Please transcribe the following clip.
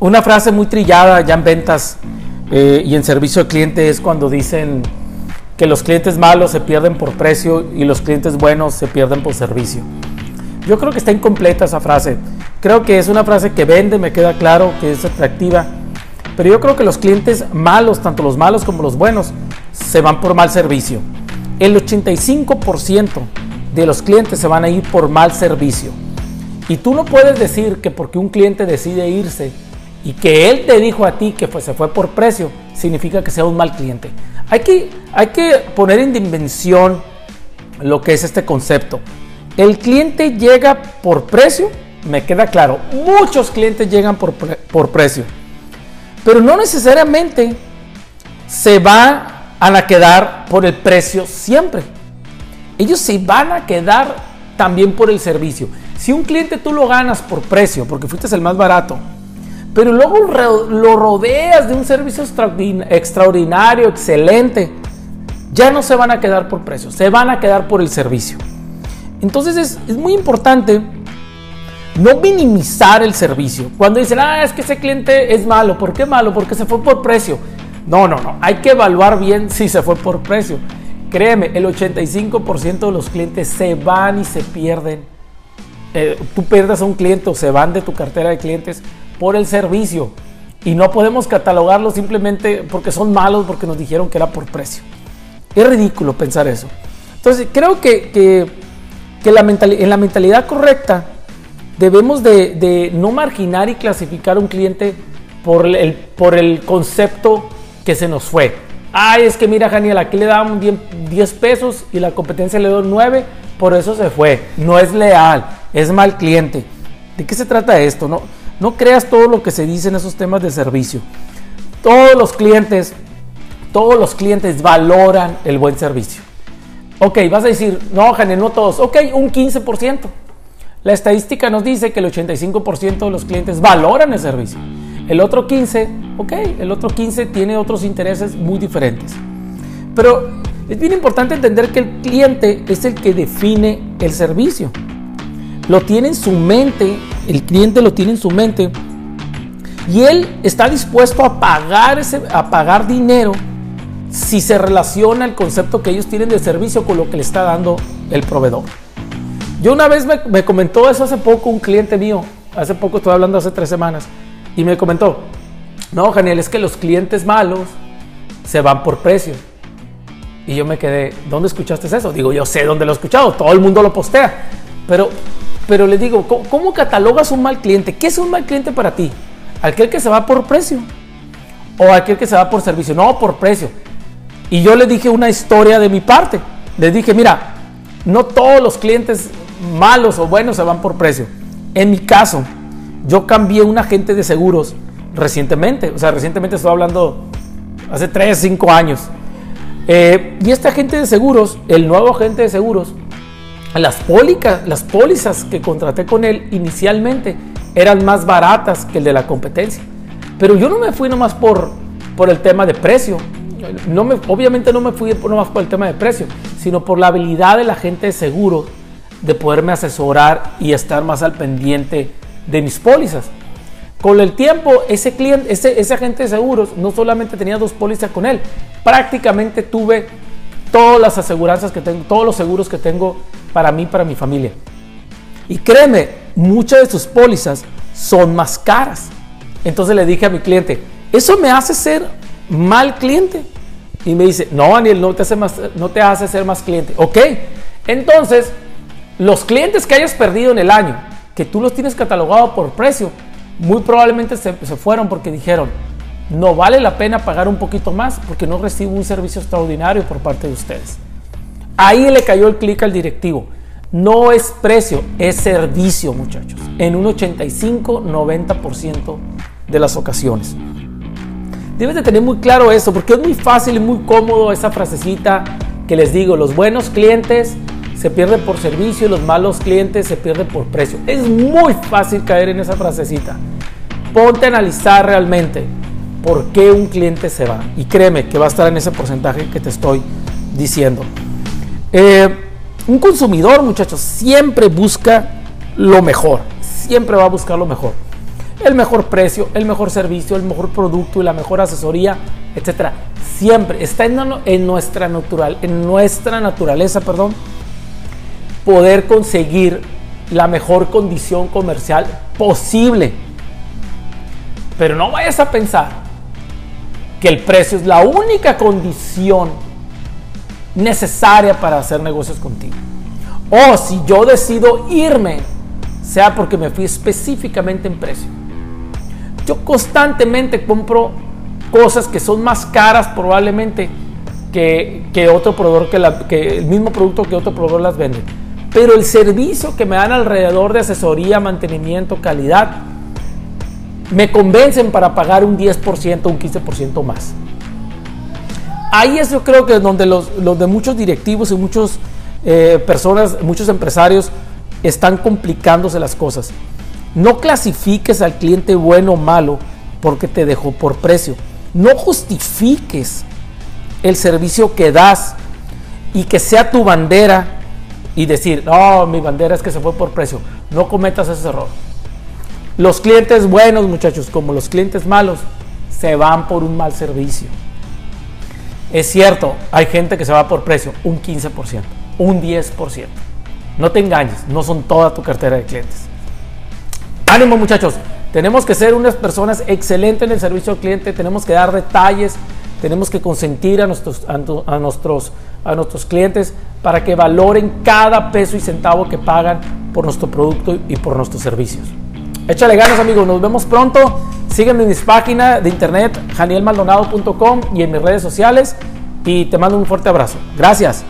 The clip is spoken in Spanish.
una frase muy trillada ya en ventas eh, y en servicio al cliente es cuando dicen que los clientes malos se pierden por precio y los clientes buenos se pierden por servicio. Yo creo que está incompleta esa frase. Creo que es una frase que vende, me queda claro que es atractiva, pero yo creo que los clientes malos, tanto los malos como los buenos, se van por mal servicio. El 85% de los clientes se van a ir por mal servicio. Y tú no puedes decir que porque un cliente decide irse y que él te dijo a ti que se fue por precio, significa que sea un mal cliente. Hay que, hay que poner en dimensión lo que es este concepto. El cliente llega por precio, me queda claro. Muchos clientes llegan por, por precio. Pero no necesariamente se van a quedar por el precio siempre. Ellos se van a quedar también por el servicio. Si un cliente tú lo ganas por precio, porque fuiste el más barato, pero luego lo rodeas de un servicio extraordinario, excelente, ya no se van a quedar por precio, se van a quedar por el servicio. Entonces es, muy importante no minimizar el servicio. Cuando dicen, ah, es que ese cliente es malo, ¿por qué malo? Porque se fue por precio. No, no, no, hay que evaluar bien si se fue por precio. Créeme, el 85% de los clientes se van y se pierden. Eh, tú pierdes a un cliente o se van de tu cartera de clientes por el servicio. Y no podemos catalogarlo simplemente porque son malos, porque nos dijeron que era por precio. Es ridículo pensar eso. Entonces, creo que, que, la en la mentalidad correcta debemos de, no marginar y clasificar a un cliente por el, por el concepto que se nos fue. Ay, es que mira, Janiel, aquí le daban 10 pesos y la competencia le dio 9, por eso se fue. No es leal, es mal cliente. ¿De qué se trata esto? No, no creas todo lo que se dice en esos temas de servicio. Todos los clientes, todos los clientes valoran el buen servicio. Ok, vas a decir, no, Jane, no todos. Ok, un 15%. La estadística nos dice que el 85% de los clientes valoran el servicio. El otro 15, ok, el otro 15 tiene otros intereses muy diferentes. Pero es bien importante entender que el cliente es el que define el servicio lo tiene en su mente, el cliente lo tiene en su mente y él está dispuesto a pagar, ese, a pagar dinero si se relaciona el concepto que ellos tienen de servicio con lo que le está dando el proveedor. Yo una vez me, comentó eso hace poco un cliente mío, hace poco estoy hablando hace tres semanas, y me comentó, no, Daniel, es que los clientes malos se van por precio. Y yo me quedé, ¿dónde escuchaste eso? Digo, yo sé dónde lo he escuchado, todo el mundo lo postea. Pero pero le digo, ¿cómo, catalogas un mal cliente? ¿Qué es un mal cliente para ti? ¿Aquel que se va por precio? ¿O aquel que se va por servicio? No, por precio. Y yo le dije una historia de mi parte. Le dije, mira, no todos los clientes malos o buenos se van por precio. En mi caso, yo cambié un agente de seguros recientemente. O sea, recientemente estoy hablando hace 3, 5 años. Eh, y este agente de seguros, el nuevo agente de seguros, las, las pólizas que contraté con él inicialmente eran más baratas que el de la competencia. Pero yo no me fui nomás por, por el tema de precio. No me, obviamente no me fui nomás por el tema de precio, sino por la habilidad de la gente de seguro de poderme asesorar y estar más al pendiente de mis pólizas. Con el tiempo, ese cliente, ese, ese agente de seguros no solamente tenía dos pólizas con él, prácticamente tuve todas las aseguranzas que tengo, todos los seguros que tengo para mí, para mi familia. Y créeme, muchas de sus pólizas son más caras. Entonces le dije a mi cliente, ¿eso me hace ser mal cliente? Y me dice, no, Daniel, no te hace, más, no te hace ser más cliente. Ok, entonces, los clientes que hayas perdido en el año, que tú los tienes catalogado por precio, muy probablemente se, se fueron porque dijeron, no vale la pena pagar un poquito más porque no recibo un servicio extraordinario por parte de ustedes. Ahí le cayó el clic al directivo. No es precio, es servicio, muchachos. En un 85-90% de las ocasiones. Debes de tener muy claro eso, porque es muy fácil y muy cómodo esa frasecita que les digo, los buenos clientes se pierden por servicio, los malos clientes se pierden por precio. Es muy fácil caer en esa frasecita. Ponte a analizar realmente por qué un cliente se va. Y créeme que va a estar en ese porcentaje que te estoy diciendo. Eh, un consumidor, muchachos, siempre busca lo mejor. Siempre va a buscar lo mejor. el mejor precio, el mejor servicio, el mejor producto y la mejor asesoría, etcétera. Siempre está en, en nuestra natural, en nuestra naturaleza, perdón, poder conseguir la mejor condición comercial posible. Pero no vayas a pensar que el precio es la única condición necesaria para hacer negocios contigo. O si yo decido irme, sea porque me fui específicamente en precio. Yo constantemente compro cosas que son más caras probablemente que, otro proveedor, que, que el mismo producto que otro proveedor las vende. Pero el servicio que me dan alrededor de asesoría, mantenimiento, calidad, me convencen para pagar un 10%, un 15% más. Ahí es yo creo que donde los, de muchos directivos y muchas eh, personas, muchos empresarios están complicándose las cosas. No clasifiques al cliente bueno o malo porque te dejó por precio. No justifiques el servicio que das y que sea tu bandera y decir, no, mi bandera es que se fue por precio. No cometas ese error. Los clientes buenos, muchachos, como los clientes malos, se van por un mal servicio. Es cierto, hay gente que se va por precio, un 15%, un 10%. No te engañes, no son toda tu cartera de clientes. Ánimo muchachos, tenemos que ser unas personas excelentes en el servicio al cliente, tenemos que dar detalles, tenemos que consentir a nuestros, a nuestros, a nuestros clientes para que valoren cada peso y centavo que pagan por nuestro producto y por nuestros servicios. Échale ganas amigos, nos vemos pronto. Sígueme en mis páginas de internet, janielmaldonado.com y en mis redes sociales. Y te mando un fuerte abrazo. Gracias.